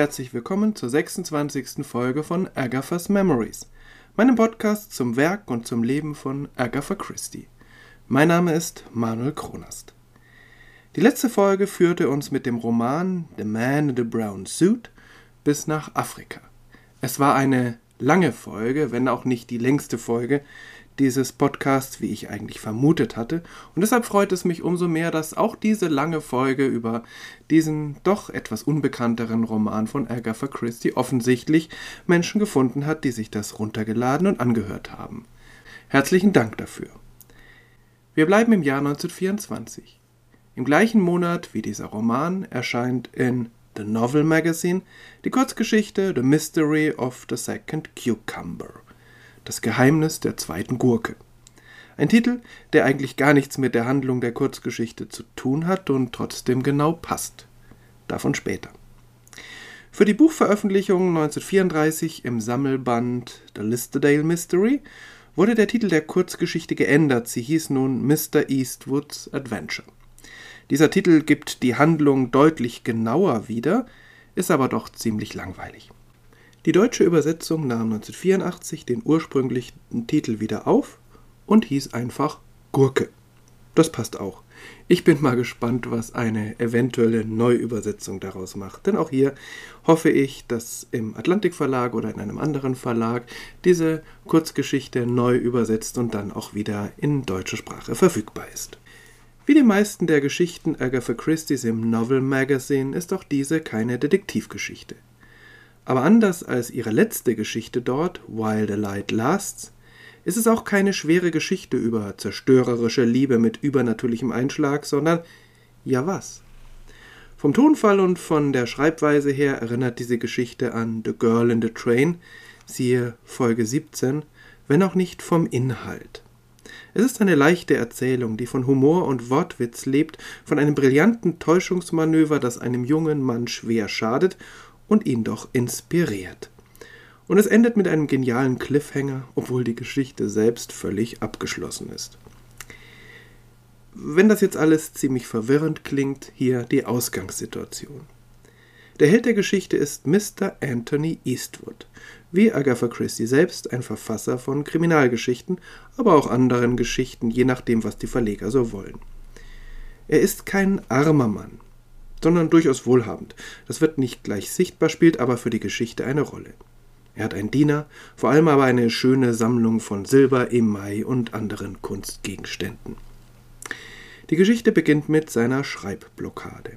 Herzlich willkommen zur 26. Folge von Agatha's Memories, meinem Podcast zum Werk und zum Leben von Agatha Christie. Mein Name ist Manuel Kronast. Die letzte Folge führte uns mit dem Roman The Man in the Brown Suit bis nach Afrika. Es war eine lange Folge, wenn auch nicht die längste Folge, dieses Podcasts, wie ich eigentlich vermutet hatte. Und deshalb freut es mich umso mehr, dass auch diese lange Folge über diesen doch etwas unbekannteren Roman von Agatha Christie offensichtlich Menschen gefunden hat, die sich das runtergeladen und angehört haben. Herzlichen Dank dafür. Wir bleiben im Jahr 1924. Im gleichen Monat wie dieser Roman erscheint in The Novel Magazine die Kurzgeschichte The Mystery of the Second Cucumber. Das Geheimnis der zweiten Gurke. Ein Titel, der eigentlich gar nichts mit der Handlung der Kurzgeschichte zu tun hat und trotzdem genau passt. Davon später. Für die Buchveröffentlichung 1934 im Sammelband The Listerdale Mystery wurde der Titel der Kurzgeschichte geändert. Sie hieß nun Mr. Eastwoods Adventure. Dieser Titel gibt die Handlung deutlich genauer wieder, ist aber doch ziemlich langweilig. Die deutsche Übersetzung nahm 1984 den ursprünglichen Titel wieder auf und hieß einfach Gurke. Das passt auch. Ich bin mal gespannt, was eine eventuelle Neuübersetzung daraus macht. Denn auch hier hoffe ich, dass im Atlantik Verlag oder in einem anderen Verlag diese Kurzgeschichte neu übersetzt und dann auch wieder in deutscher Sprache verfügbar ist. Wie die meisten der Geschichten Agatha Christie's im Novel Magazine ist auch diese keine Detektivgeschichte. Aber anders als ihre letzte Geschichte dort, While the Light Lasts, ist es auch keine schwere Geschichte über zerstörerische Liebe mit übernatürlichem Einschlag, sondern ja was? Vom Tonfall und von der Schreibweise her erinnert diese Geschichte an The Girl in the Train, siehe Folge 17, wenn auch nicht vom Inhalt. Es ist eine leichte Erzählung, die von Humor und Wortwitz lebt, von einem brillanten Täuschungsmanöver, das einem jungen Mann schwer schadet und ihn doch inspiriert. Und es endet mit einem genialen Cliffhanger, obwohl die Geschichte selbst völlig abgeschlossen ist. Wenn das jetzt alles ziemlich verwirrend klingt, hier die Ausgangssituation. Der Held der Geschichte ist Mr. Anthony Eastwood, wie Agatha Christie selbst ein Verfasser von Kriminalgeschichten, aber auch anderen Geschichten, je nachdem, was die Verleger so wollen. Er ist kein armer Mann sondern durchaus wohlhabend. Das wird nicht gleich sichtbar, spielt aber für die Geschichte eine Rolle. Er hat einen Diener, vor allem aber eine schöne Sammlung von Silber, Emai und anderen Kunstgegenständen. Die Geschichte beginnt mit seiner Schreibblockade.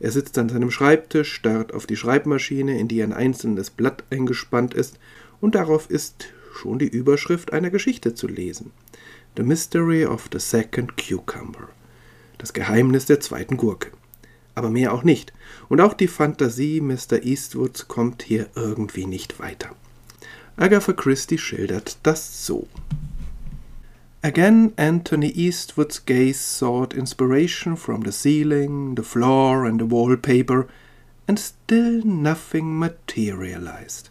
Er sitzt an seinem Schreibtisch, starrt auf die Schreibmaschine, in die ein einzelnes Blatt eingespannt ist, und darauf ist schon die Überschrift einer Geschichte zu lesen. The Mystery of the Second Cucumber. Das Geheimnis der zweiten Gurke aber mehr auch nicht. Und auch die Fantasie Mr. Eastwoods kommt hier irgendwie nicht weiter. Agatha Christie schildert das so. Again, Anthony Eastwood's gaze sought inspiration from the ceiling, the floor, and the wallpaper, and still nothing materialized.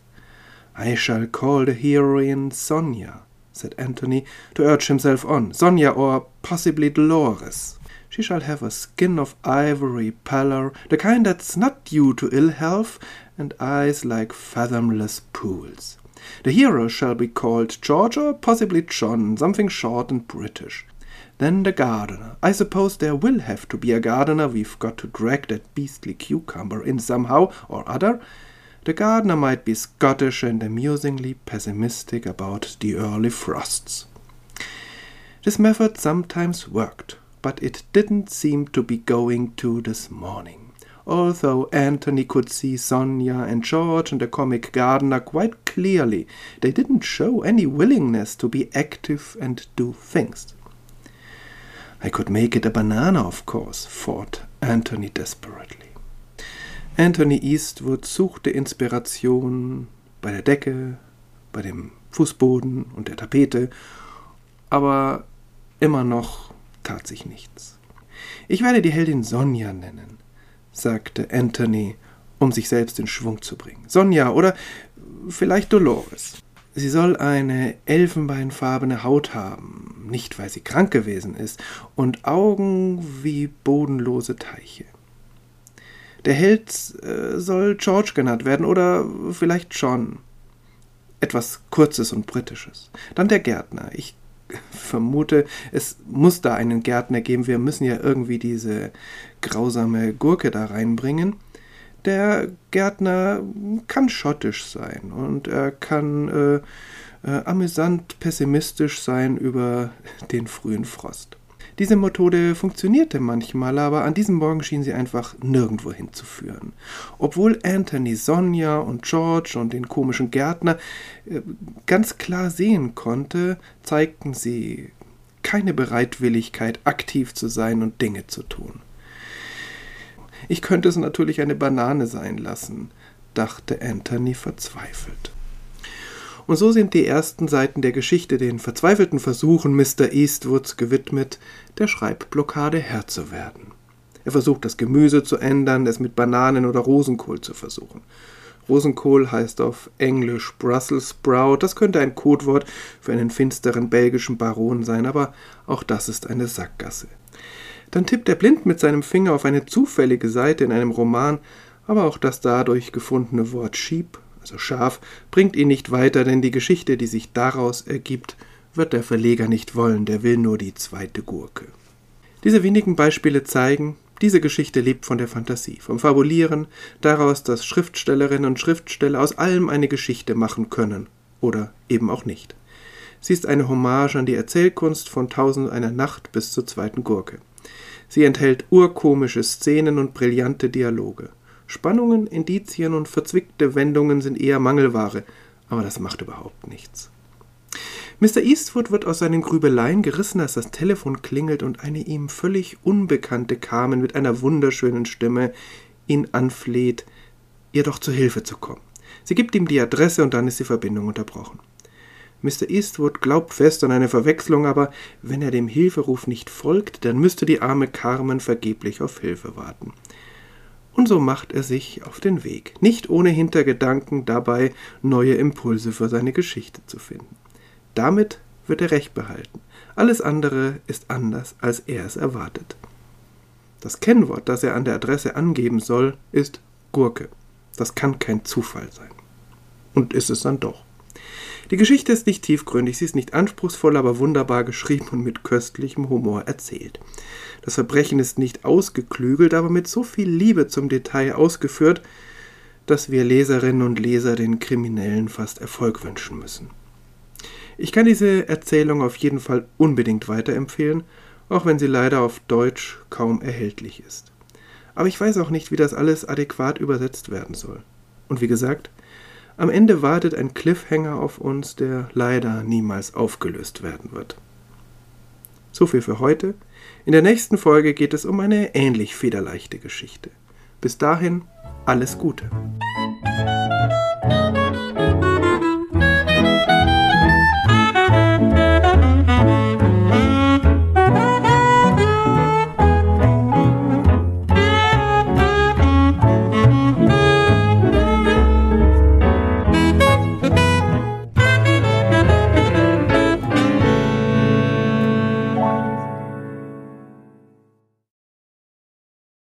I shall call the heroine Sonia, said Anthony, to urge himself on. Sonia, or possibly Dolores. She shall have a skin of ivory pallor, the kind that's not due to ill health, and eyes like fathomless pools. The hero shall be called George or possibly John, something short and British. Then the gardener. I suppose there will have to be a gardener. We've got to drag that beastly cucumber in somehow or other. The gardener might be Scottish and amusingly pessimistic about the early frosts. This method sometimes worked but it didn't seem to be going to this morning. Although Anthony could see Sonia and George and the comic gardener quite clearly, they didn't show any willingness to be active and do things. I could make it a banana, of course, thought Anthony desperately. Anthony Eastwood suchte Inspiration bei der Decke, bei dem Fußboden und der Tapete, aber immer noch tat sich nichts. Ich werde die Heldin Sonja nennen, sagte Anthony, um sich selbst in Schwung zu bringen. Sonja oder vielleicht Dolores. Sie soll eine elfenbeinfarbene Haut haben, nicht weil sie krank gewesen ist, und Augen wie bodenlose Teiche. Der Held äh, soll George genannt werden oder vielleicht John. Etwas Kurzes und Britisches. Dann der Gärtner. Ich vermute, es muss da einen Gärtner geben. Wir müssen ja irgendwie diese grausame Gurke da reinbringen. Der Gärtner kann schottisch sein und er kann äh, äh, amüsant pessimistisch sein über den frühen Frost. Diese Methode funktionierte manchmal, aber an diesem Morgen schien sie einfach nirgendwo hinzuführen. Obwohl Anthony Sonja und George und den komischen Gärtner äh, ganz klar sehen konnte, zeigten sie keine Bereitwilligkeit, aktiv zu sein und Dinge zu tun. Ich könnte es natürlich eine Banane sein lassen, dachte Anthony verzweifelt. Und so sind die ersten Seiten der Geschichte den verzweifelten Versuchen Mr. Eastwoods gewidmet, der Schreibblockade Herr zu werden. Er versucht das Gemüse zu ändern, es mit Bananen oder Rosenkohl zu versuchen. Rosenkohl heißt auf Englisch Brussels Sprout, das könnte ein Codewort für einen finsteren belgischen Baron sein, aber auch das ist eine Sackgasse. Dann tippt er blind mit seinem Finger auf eine zufällige Seite in einem Roman, aber auch das dadurch gefundene Wort Sheep also scharf, bringt ihn nicht weiter, denn die Geschichte, die sich daraus ergibt, wird der Verleger nicht wollen, der will nur die zweite Gurke. Diese wenigen Beispiele zeigen, diese Geschichte lebt von der Fantasie, vom Fabulieren, daraus, dass Schriftstellerinnen und Schriftsteller aus allem eine Geschichte machen können oder eben auch nicht. Sie ist eine Hommage an die Erzählkunst von Tausend einer Nacht bis zur zweiten Gurke. Sie enthält urkomische Szenen und brillante Dialoge. Spannungen, Indizien und verzwickte Wendungen sind eher Mangelware, aber das macht überhaupt nichts. Mr. Eastwood wird aus seinen Grübeleien gerissen, als das Telefon klingelt und eine ihm völlig unbekannte Carmen mit einer wunderschönen Stimme ihn anfleht, ihr doch zu Hilfe zu kommen. Sie gibt ihm die Adresse und dann ist die Verbindung unterbrochen. Mr. Eastwood glaubt fest an eine Verwechslung, aber wenn er dem Hilferuf nicht folgt, dann müsste die arme Carmen vergeblich auf Hilfe warten und so macht er sich auf den Weg, nicht ohne Hintergedanken dabei neue Impulse für seine Geschichte zu finden. Damit wird er Recht behalten. Alles andere ist anders, als er es erwartet. Das Kennwort, das er an der Adresse angeben soll, ist Gurke. Das kann kein Zufall sein. Und ist es dann doch. Die Geschichte ist nicht tiefgründig, sie ist nicht anspruchsvoll, aber wunderbar geschrieben und mit köstlichem Humor erzählt. Das Verbrechen ist nicht ausgeklügelt, aber mit so viel Liebe zum Detail ausgeführt, dass wir Leserinnen und Leser den Kriminellen fast Erfolg wünschen müssen. Ich kann diese Erzählung auf jeden Fall unbedingt weiterempfehlen, auch wenn sie leider auf Deutsch kaum erhältlich ist. Aber ich weiß auch nicht, wie das alles adäquat übersetzt werden soll. Und wie gesagt, am Ende wartet ein Cliffhanger auf uns, der leider niemals aufgelöst werden wird. So viel für heute. In der nächsten Folge geht es um eine ähnlich federleichte Geschichte. Bis dahin, alles Gute.